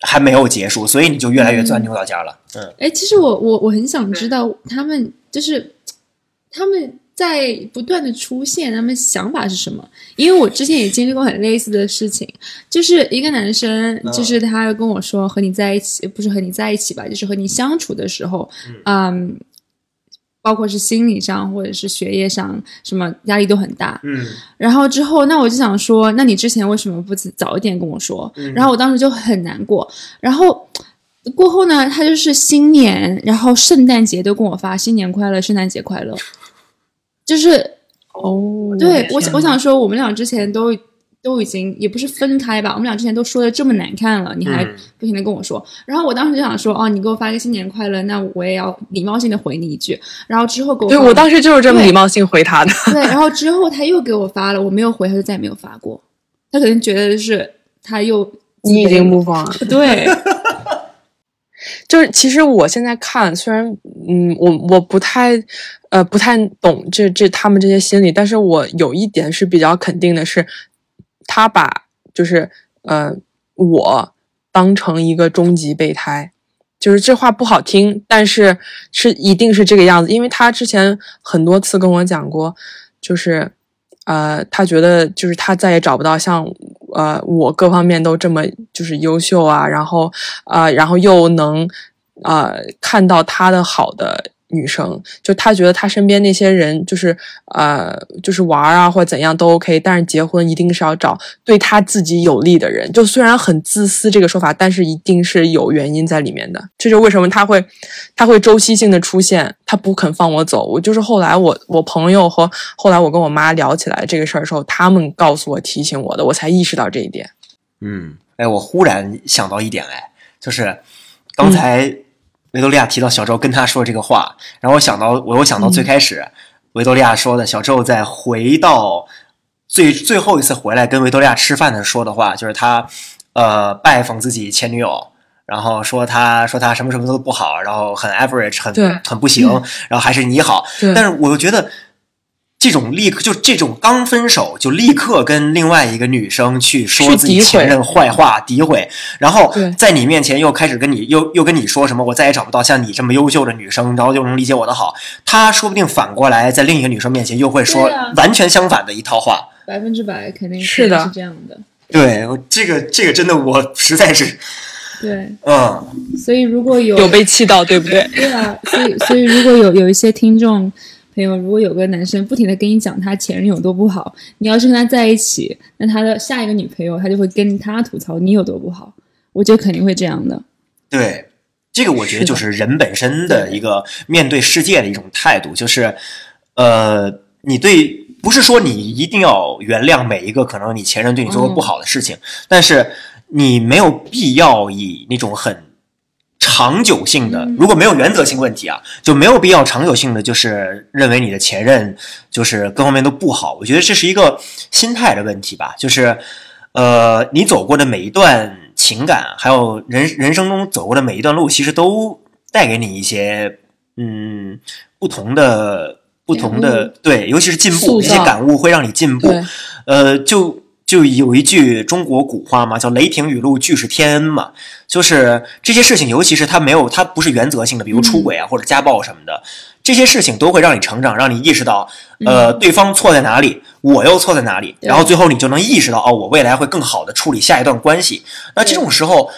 还没有结束，所以你就越来越钻牛角尖了。嗯，哎，其实我我我很想知道他们就是他们在不断的出现，他们想法是什么？因为我之前也经历过很类似的事情，就是一个男生，就是他跟我说和你在一起，不是和你在一起吧，就是和你相处的时候，嗯。包括是心理上或者是学业上，什么压力都很大。嗯然后之后，那我就想说，那你之前为什么不早一点跟我说？嗯然后我当时就很难过。然后过后呢，他就是新年，然后圣诞节都跟我发新年快乐，圣诞节快乐，就是哦，对我，我想说，我们俩之前都都已经也不是分开吧，我们俩之前都说的这么难看了，你还嗯。不停的跟我说，然后我当时就想说，哦，你给我发一个新年快乐，那我也要礼貌性的回你一句，然后之后给我发对我当时就是这么礼貌性回他的。对，然后之后他又给我发了，我没有回，他就再也没有发过，他可能觉得是他又你已经不 on 了。对，就是其实我现在看，虽然嗯，我我不太呃不太懂这这他们这些心理，但是我有一点是比较肯定的是，他把就是呃我当成一个终极备胎。就是这话不好听，但是是一定是这个样子，因为他之前很多次跟我讲过，就是呃，他觉得就是他再也找不到像呃我各方面都这么就是优秀啊，然后呃，然后又能呃看到他的好的女生，就她觉得她身边那些人就是呃就是玩儿啊或者怎样都 OK，但是结婚一定是要找对她自己有利的人。就虽然很自私这个说法，但是一定是有原因在里面的。这就是为什么他会他会周期性的出现，他不肯放我走。我就是后来我我朋友和后来我跟我妈聊起来这个事儿的时候，他们告诉我提醒我的，我才意识到这一点。嗯，哎，我忽然想到一点，哎，就是刚才维多利亚提到小周跟他说这个话，然后我想到，我又想到最开始、维多利亚说的，小周在回到最最后一次回来跟维多利亚吃饭的说的话，就是他呃拜访自己前女友。然后说他说他什么什么都不好，然后很 average，很很不行，然后还是你好。但是我又觉得这种立刻就这种刚分手就立刻跟另外一个女生去说自己前任坏话、诋毁，然后在你面前又开始跟你又又跟你说什么，我再也找不到像你这么优秀的女生，然后又能理解我的好。他说不定反过来在另一个女生面前又会说完全相反的一套话。百分之百肯定是的。是这样的，对，我这个这个真的我实在是，对，嗯，所以如果有有被气到，对不对？对啊，所以所以如果有有一些听众朋友，如果有个男生不停的跟你讲他前任有多不好，你要是跟他在一起，那他的下一个女朋友他就会跟他吐槽你有多不好，我觉得肯定会这样的。对，这个我觉得就是人本身的一个面对世界的一种态度，就是呃，你对不是说你一定要原谅每一个可能你前任对你做过不好的事情，但是你没有必要以那种很长久性的，如果没有原则性问题啊，就没有必要长久性的就是认为你的前任就是各方面都不好。我觉得这是一个心态的问题吧，就是呃，你走过的每一段情感，还有人人生中走过的每一段路，其实都带给你一些嗯不同的不同的对，尤其是进步，塑造这些感悟会让你进步。呃，就就有一句中国古话嘛，叫“雷霆雨露俱是天恩”嘛，就是这些事情，尤其是它没有，它不是原则性的，比如出轨啊、或者家暴什么的，这些事情都会让你成长，让你意识到，呃，对方错在哪里，我又错在哪里，然后最后你就能意识到，哦，我未来会更好的处理下一段关系。那这种时候，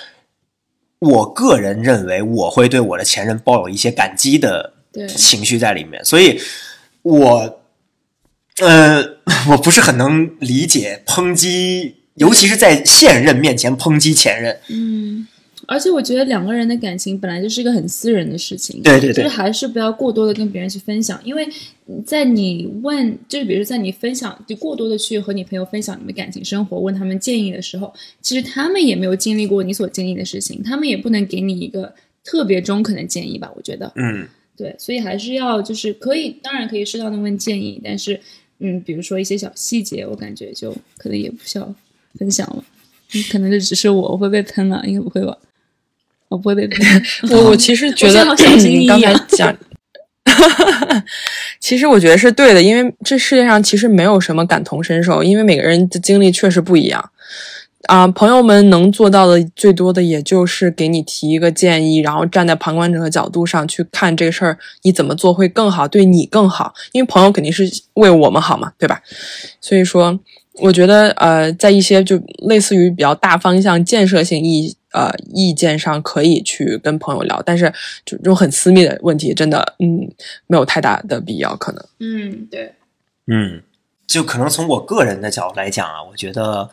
我个人认为我会对我的前任抱有一些感激的情绪在里面，所以我呃，<laughs> 我不是很能理解抨击，尤其是在现任面前抨击前任。嗯，而且我觉得两个人的感情本来就是一个很私人的事情，对对对就是还是不要过多的跟别人去分享，因为在你问，就是比如说在你分享，就过多的去和你朋友分享你们感情生活，问他们建议的时候，其实他们也没有经历过你所经历的事情，他们也不能给你一个特别中肯的建议吧，我觉得。嗯，对，所以还是要就是可以，当然可以适当的问建议，但是嗯，比如说一些小细节，我感觉就可能也不需要分享了。嗯，可能就只是我，我会被喷了，应该不会吧？我不会被喷。<laughs> 我我其实觉得你刚才啊讲，<laughs> 其实我觉得是对的，因为这世界上其实没有什么感同身受，因为每个人的经历确实不一样。啊、朋友们能做到的最多的也就是给你提一个建议，然后站在旁观者的角度上去看这个事儿，你怎么做会更好，对你更好。因为朋友肯定是为我们好嘛，对吧？所以说，我觉得呃，在一些就类似于比较大方向、建设性意呃意见上，可以去跟朋友聊，但是就这种很私密的问题，真的嗯没有太大的必要，可能。嗯，对，嗯，就可能从我个人的角度来讲啊，我觉得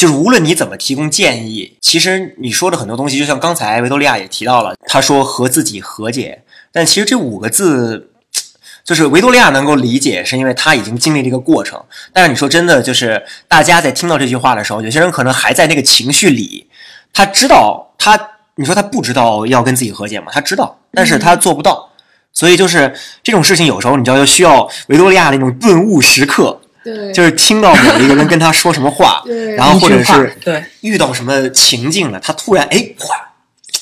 就是无论你怎么提供建议，其实你说的很多东西，就像刚才维多利亚也提到了，他说和自己和解，但其实这五个字。就是维多利亚能够理解，是因为他已经经历这个过程。但是你说真的，就是大家在听到这句话的时候，有些人可能还在那个情绪里，他知道他，你说他不知道要跟自己和解吗？他知道，但是他做不到。所以就是这种事情，有时候你知道，就需要维多利亚那种顿悟时刻，对，就是听到某一个人跟他说什么话，<laughs> 对然后或者是对遇到什么情境了，他突然哎哗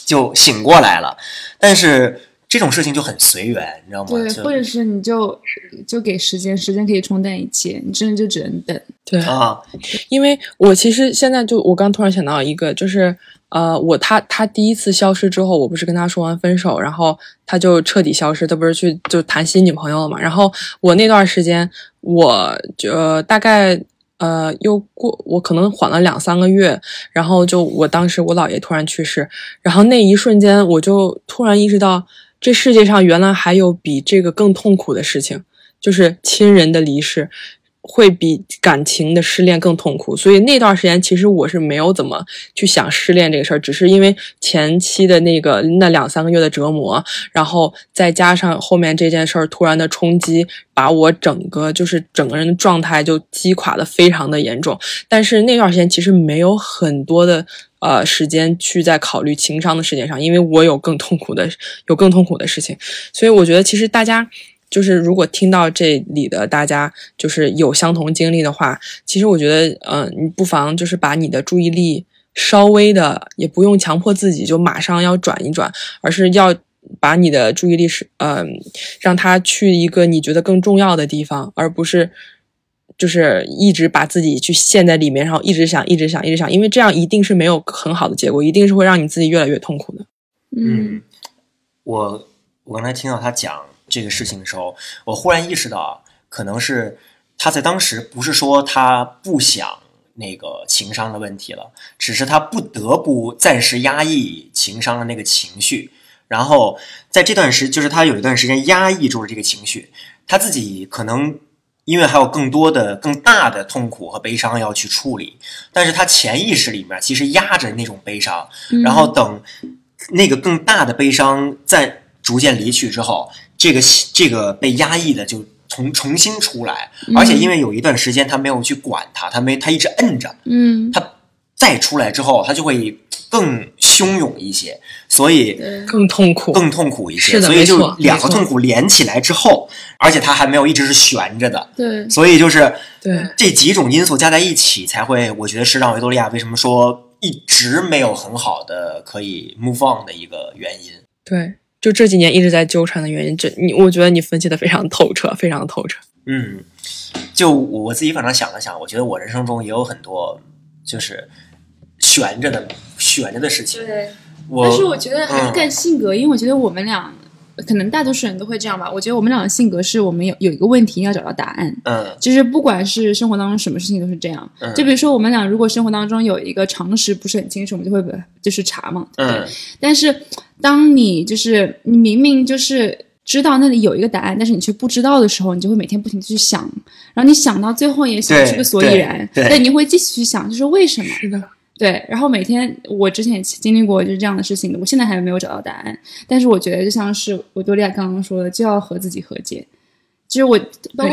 就醒过来了。但是这种事情就很随缘，你知道吗？对，或者是你就就给时间，时间可以冲淡一切，你真的就只能等。对，啊，因为我其实现在就我刚突然想到一个，就是呃，我他他第一次消失之后，我不是跟他说完分手，然后他就彻底消失，他不是去就谈新女朋友了嘛？然后我那段时间，我就、大概呃又过，我可能缓了两三个月，然后就我当时我姥爷突然去世，然后那一瞬间我就突然意识到，这世界上原来还有比这个更痛苦的事情，就是亲人的离世。会比感情的失恋更痛苦，所以那段时间其实我是没有怎么去想失恋这个事儿，只是因为前期的那个那两三个月的折磨，然后再加上后面这件事儿突然的冲击，把我整个就是整个人的状态就击垮的非常的严重。但是那段时间其实没有很多的呃时间去在考虑情商的事情上，因为我有更痛苦的有更痛苦的事情，所以我觉得其实大家。就是如果听到这里的大家就是有相同经历的话，其实我觉得，嗯、你不妨就是把你的注意力稍微的，也不用强迫自己就马上要转一转，而是要把你的注意力是，嗯、让它去一个你觉得更重要的地方，而不是就是一直把自己去陷在里面，然后一直想，一直想，一直想，因为这样一定是没有很好的结果，一定是会让你自己越来越痛苦的。嗯我我刚才听到他讲这个事情的时候，我忽然意识到，啊可能是他在当时不是说他不想那个情商的问题了，只是他不得不暂时压抑情商的那个情绪，然后在这段时，就是他有一段时间压抑住了这个情绪，他自己可能。因为还有更多的、更大的痛苦和悲伤要去处理，但是他潜意识里面其实压着那种悲伤，然后等那个更大的悲伤在逐渐离去之后，这个这个被压抑的就重重新出来，而且因为有一段时间他没有去管它，他没他一直摁着，嗯，他再出来之后，他就会更汹涌一些，所以更痛苦，更痛苦一些，所以就两个痛苦连起来之后，而且他还没有一直是悬着的，对，所以就是对。这几种因素加在一起，才会我觉得是让维多利亚为什么说一直没有很好的可以 move on 的一个原因。对，就这几年一直在纠缠的原因，这你我觉得你分析的非常透彻，非常透彻。嗯，就我我自己反正想了想，我觉得我人生中也有很多就是悬着的悬着的事情。对。我但是我觉得还是嗯看性格，因为我觉得我们俩可能大多数人都会这样吧。我觉得我们俩的性格是我们有有一个问题要找到答案，嗯就是不管是生活当中什么事情都是这样。嗯就比如说我们俩如果生活当中有一个常识不是很清楚，我们就会就是查嘛，对不对？嗯但是当你就是你明明就是知道那里有一个答案，但是你却不知道的时候，你就会每天不停的去想，然后你想到最后也想不出个所以然，对你会继续去想，就是为什么？是的，对，然后每天我之前也经历过就是这样的事情，我现在还没有找到答案。但是我觉得就像是维多利亚刚刚说的，就要和自己和解。其实我，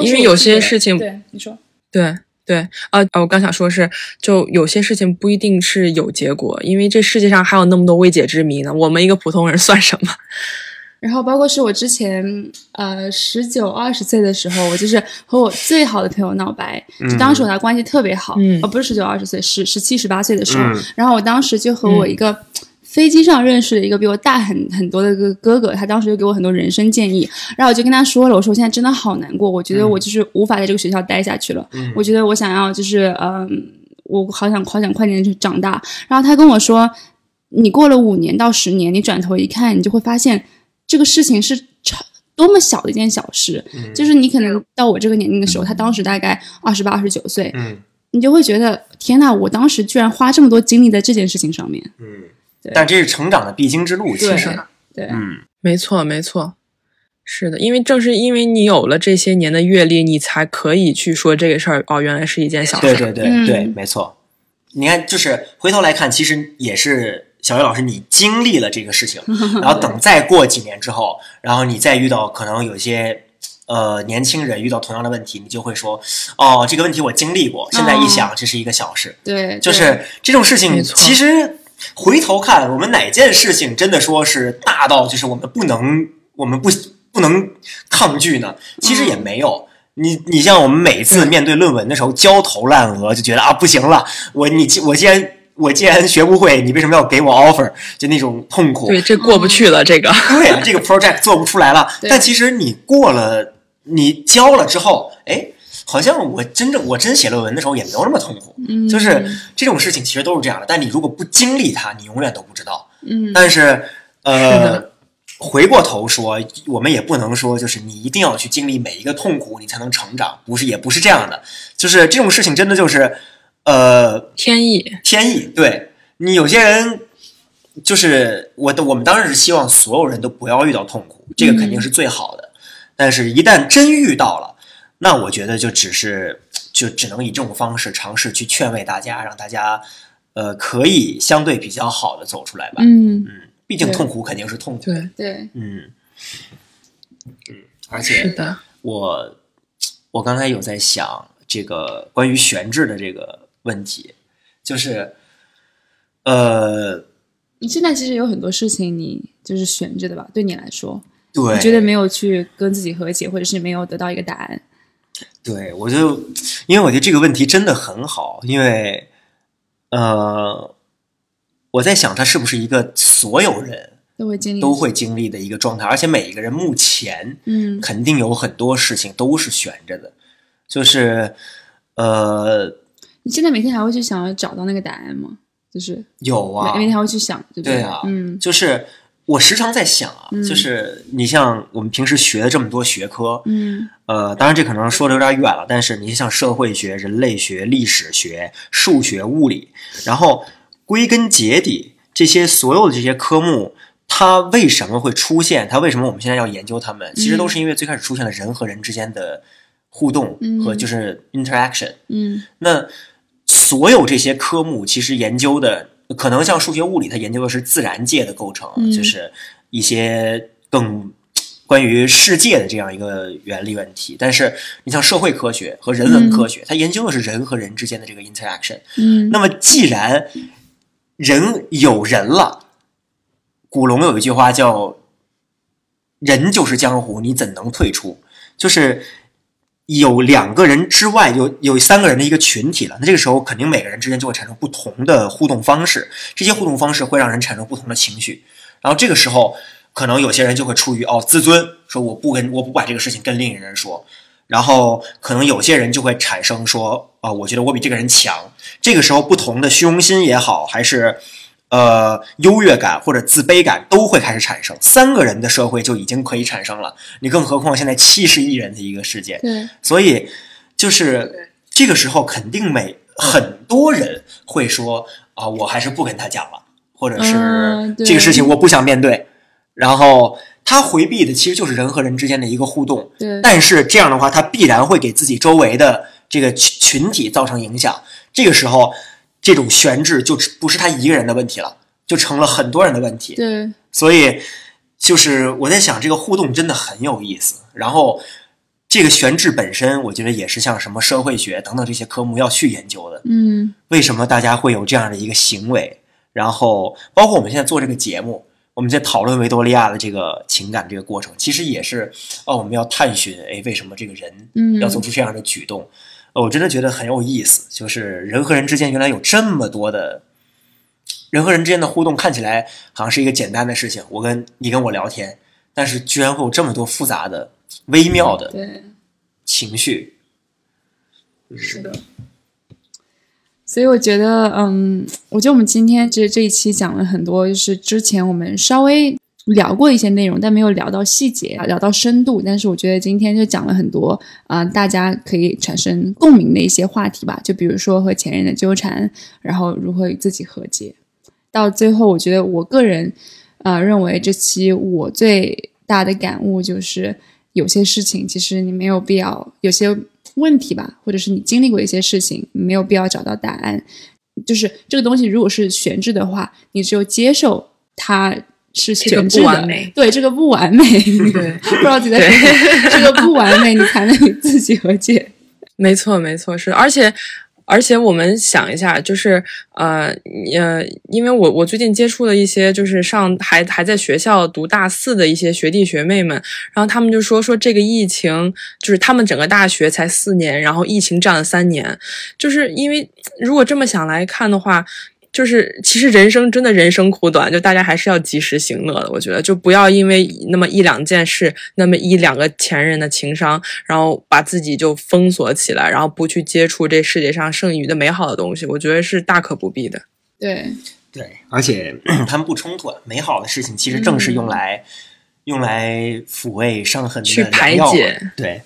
因为有些事情对你说，对对啊、呃我刚想说是，就有些事情不一定是有结果，因为这世界上还有那么多未解之谜呢。我们一个普通人算什么？然后包括是我之前呃十九二十岁的时候，我就是和我最好的朋友闹掰，就当时我俩关系特别好，嗯。哦不是十九二十岁，十十七十八岁的时候，嗯。然后我当时就和我一个。飞机上认识的一个比我大很很多的一个哥哥，他当时就给我很多人生建议，然后我就跟他说了，我说我现在真的好难过，我觉得我就是无法在这个学校待下去了，嗯。我觉得我想要就是嗯、我好想好想快点去长大。然后他跟我说，你过了五年到十年，你转头一看，你就会发现这个事情是超多么小的一件小事，嗯。就是你可能到我这个年龄的时候，他当时大概二十八、二十九岁，嗯。你就会觉得天呐，我当时居然花这么多精力在这件事情上面。嗯。对，但这是成长的必经之路，其对实，对，嗯。没错，没错，是的，因为正是因为你有了这些年的阅历，你才可以去说这个事儿。哦，原来是一件小事。对对对嗯。对，没错，你看，就是回头来看，其实也是小岳老师你经历了这个事情，<laughs> 然后等再过几年之后，然后你再遇到可能有些呃年轻人遇到同样的问题，你就会说，哦，这个问题我经历过，现在一想这是一个小事，对，对。就是这种事情其实回头看，我们哪件事情真的说是大到就是我们不能，我们不不能抗拒呢？其实也没有。你你像我们每次面对论文的时候焦头烂额，就觉得啊不行了，我你既我既然我既然学不会，你为什么要给我 offer？就那种痛苦。对，这过不去了，这个。<laughs> 对啊，这个 project 做不出来了。<laughs> 但其实你过了，你交了之后，哎，好像我真正我真写论文的时候也没有那么痛苦。嗯，就是这种事情其实都是这样的，但你如果不经历它，你永远都不知道。嗯，但是，<laughs> 是呃的，回过头说，我们也不能说就是你一定要去经历每一个痛苦，你才能成长，不是，也不是这样的。就是这种事情真的就是，呃，天意，天意。对你有些人，就是我的，我们当然是希望所有人都不要遇到痛苦，这个肯定是最好的。但是，一旦真遇到了，那我觉得就只是就只能以这种方式尝试去劝慰大家，让大家呃可以相对比较好的走出来吧。嗯，嗯，毕竟痛苦肯定是痛苦。对，对，嗯嗯，而且是的，我我刚才有在想这个关于悬置的这个问题，就是呃，你现在其实有很多事情你就是悬着的吧？对你来说，对，你觉得没有去跟自己和解，或者是没有得到一个答案？对，我就因为我觉得这个问题真的很好，因为呃，我在想它是不是一个所有人都会经历，都会经历的一个状态，而且每一个人目前嗯肯定有很多事情都是悬着的，就是呃你现在每天还会去想要找到那个答案吗？就是有啊，每每天还会去想，对不对啊嗯就是我时常在想啊，嗯就是你像我们平时学的这么多学科，嗯呃，当然这可能说的有点远了，但是你像社会学、人类学、历史学、数学、物理，然后归根结底，这些所有的这些科目，它为什么会出现？它为什么我们现在要研究它们？其实都是因为最开始出现了人和人之间的互动嗯和就是 interaction。嗯那所有这些科目其实研究的，可能像数学、物理，它研究的是自然界的构成，嗯就是一些更关于世界的这样一个原理问题。但是你像社会科学和人文科学，它研究的是人和人之间的这个 interaction。嗯那么既然人有人了，古龙有一句话叫“人就是江湖，你怎能退出”，就是有两个人之外，有有三个人的一个群体了。那这个时候，肯定每个人之间就会产生不同的互动方式，这些互动方式会让人产生不同的情绪。然后这个时候，可能有些人就会出于哦自尊，说我不跟我不把这个事情跟另一个人说。然后可能有些人就会产生说啊、我觉得我比这个人强。这个时候，不同的虚荣心也好，还是呃优越感或者自卑感都会开始产生。三个人的社会就已经可以产生了，你更何况现在七十亿人的一个世界，对，所以就是这个时候，肯定每很多人会说啊，我还是不跟他讲了，或者是这个事情我不想面对。然后他回避的其实就是人和人之间的一个互动，对，但是这样的话，他必然会给自己周围的这个群群体造成影响。这个时候，这种悬置就不是他一个人的问题了，就成了很多人的问题。对，所以，就是我在想，这个互动真的很有意思。然后，这个悬置本身，我觉得也是像什么社会学等等这些科目要去研究的。嗯为什么大家会有这样的一个行为？然后，包括我们现在做这个节目，我们在讨论维多利亚的这个情感这个过程，其实也是哦，我们要探寻，哎，为什么这个人嗯要做出这样的举动？呃我真的觉得很有意思，就是人和人之间原来有这么多的。人和人之间的互动看起来好像是一个简单的事情，我跟你跟我聊天，但是居然会有这么多复杂的、微妙的，情绪。是的，所以我觉得，嗯，我觉得我们今天这这一期讲了很多，就是之前我们稍微聊过一些内容，但没有聊到细节，聊到深度。但是我觉得今天就讲了很多，啊、大家可以产生共鸣的一些话题吧。就比如说和前任的纠缠，然后如何与自己和解。到最后，我觉得我个人，呃，认为这期我最大的感悟就是，有些事情其实你没有必要，有些问题吧，或者是你经历过一些事情，没有必要找到答案。就是这个东西如果是悬置的话，你只有接受它是这个不完美对这个不完美，对不知道自己在说这个不完美，你才能与自己和解。<laughs> 没错，没错，是，而且而且我们想一下，就是呃呃，因为我我最近接触了一些就是上还还在学校读大四的一些学弟学妹们，然后他们就说说这个疫情就是他们整个大学才四年，然后疫情占了三年，就是因为如果这么想来看的话。就是其实人生真的人生苦短，就大家还是要及时行乐的。我觉得就不要因为那么一两件事，那么一两个前任的情商，然后把自己就封锁起来，然后不去接触这世界上剩余的美好的东西。我觉得是大可不必的。对，对，而且 <clears throat> 他们不冲突，美好的事情其实正是用来、用来抚慰伤痕的去排解对，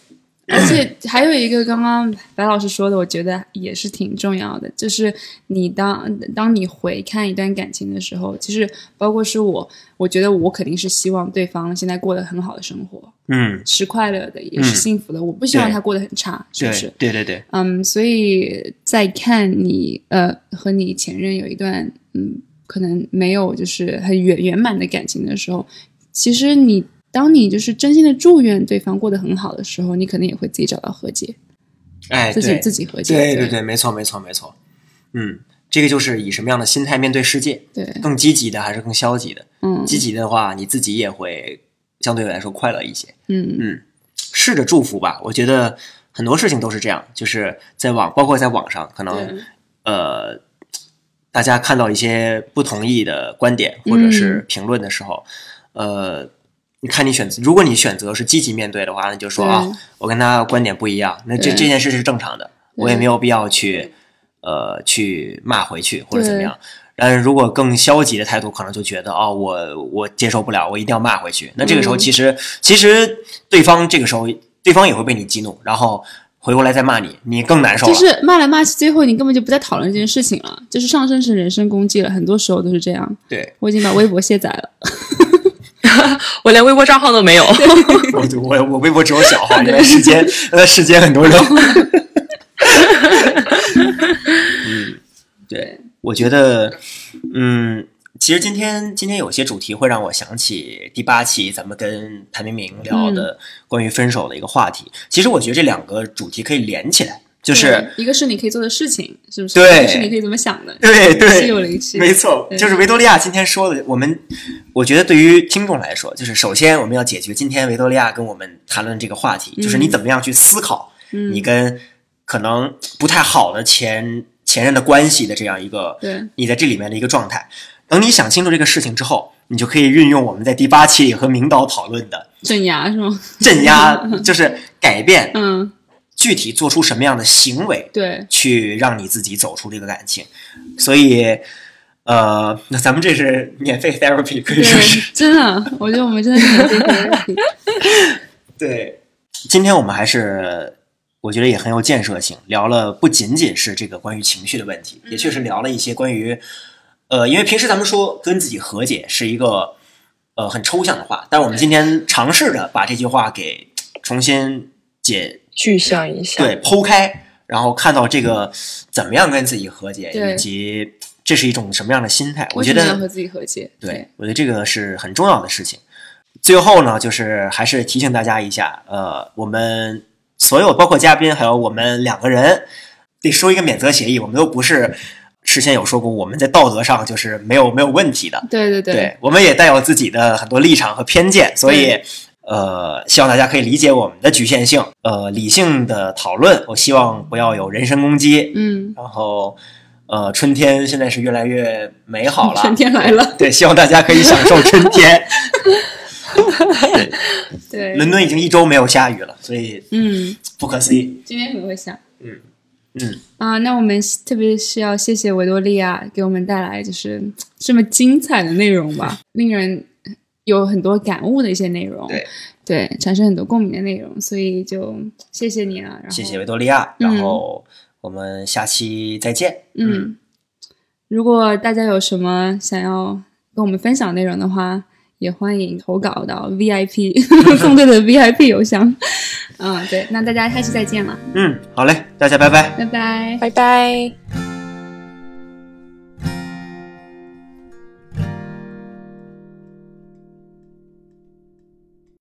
而且还有一个刚刚白老师说的，我觉得也是挺重要的，就是你当当你回看一段感情的时候，其实包括是我，我觉得我肯定是希望对方现在过得很好的生活，嗯，是快乐的，也是嗯幸福的，我不希望他过得很差，是不对是？对对对，嗯，所以在看你呃和你前任有一段嗯可能没有就是很圆圆满的感情的时候，其实你当你就是真心的祝愿对方过得很好的时候，你可能也会自己找到和解，哎，自己自己和解。对对对，没错没错没错，嗯，这个就是以什么样的心态面对世界，对，更积极的还是更消极的？嗯积极的话，你自己也会相对来说快乐一些。嗯嗯，试着祝福吧。我觉得很多事情都是这样，就是在网，包括在网上，可能呃，大家看到一些不同意的观点或者是评论的时候，呃，你看你选择，如果你选择是积极面对的话，那就说啊，我跟他观点不一样，那这这件事是正常的，我也没有必要去呃去骂回去或者怎么样。但是如果更消极的态度，可能就觉得哦，我我接受不了，我一定要骂回去。那这个时候，嗯其实、其实对方这个时候，对方也会被你激怒，然后回过来再骂你，你更难受了。就是骂来骂去，最后你根本就不再讨论这件事情了，就是上升成人身攻击了。很多时候都是这样。对，我已经把微博卸载了。<laughs> <laughs> 我连微博账号都没有。我我我微博只有小号，<laughs> 因为时间呃时间很多肉。<laughs> 嗯，对，我觉得，嗯，其实今天今天有些主题会让我想起第八期咱们跟谭明明聊的关于分手的一个话题。其实我觉得这两个主题可以连起来，就是一个是你可以做的事情，是不是？对是你可以怎么想的。对对心有灵气。没错，就是维多利亚今天说的，我们我觉得对于听众来说，就是首先我们要解决今天维多利亚跟我们谈论这个话题，就是你怎么样去思考嗯你跟可能不太好的前前任的关系的这样一个，对你在这里面的一个状态。等你想清楚这个事情之后，你就可以运用我们在第八期里和明导讨论的镇压是吗？镇压，<laughs> 就是改变，嗯，具体做出什么样的行为，对，去让你自己走出这个感情。所以，呃，那咱们这是免费 therapy，可以说是，真的，我觉得我们真的是。<laughs> 对。今天我们还是我觉得也很有建设性，聊了不仅仅是这个关于情绪的问题，也确实聊了一些关于，呃，因为平时咱们说跟自己和解是一个呃很抽象的话，但是我们今天尝试着把这句话给重新解具象一下，对，剖开，然后看到这个怎么样跟自己和解，以及这是一种什么样的心态。我觉得，和自己和解？对，我觉得这个是很重要的事情。最后呢，就是还是提醒大家一下，呃，我们所有包括嘉宾还有我们两个人得说一个免责协议，我们都不是事先有说过我们在道德上就是没有没有问题的，对对对对，我们也带有自己的很多立场和偏见，所以呃，希望大家可以理解我们的局限性，呃，理性的讨论。我希望不要有人身攻击，嗯，然后呃，春天现在是越来越美好了，<laughs> 春天来了，对，希望大家可以享受春天。<laughs> 对，对，伦敦已经一周没有下雨了，所以嗯，不可思议。今天很会想。嗯，啊，那我们特别是要谢谢维多利亚给我们带来就是这么精彩的内容吧，令人有很多感悟的一些内容，对对，产生很多共鸣的内容，所以就谢谢你了，然后谢谢维多利亚，嗯然后我们下期再见。嗯，如果大家有什么想要跟我们分享内容的话，也欢迎投稿到 VIP 凤队的 VIP 邮箱。嗯，对，那大家下期再见了，嗯，好嘞，大家拜拜。拜拜。拜拜。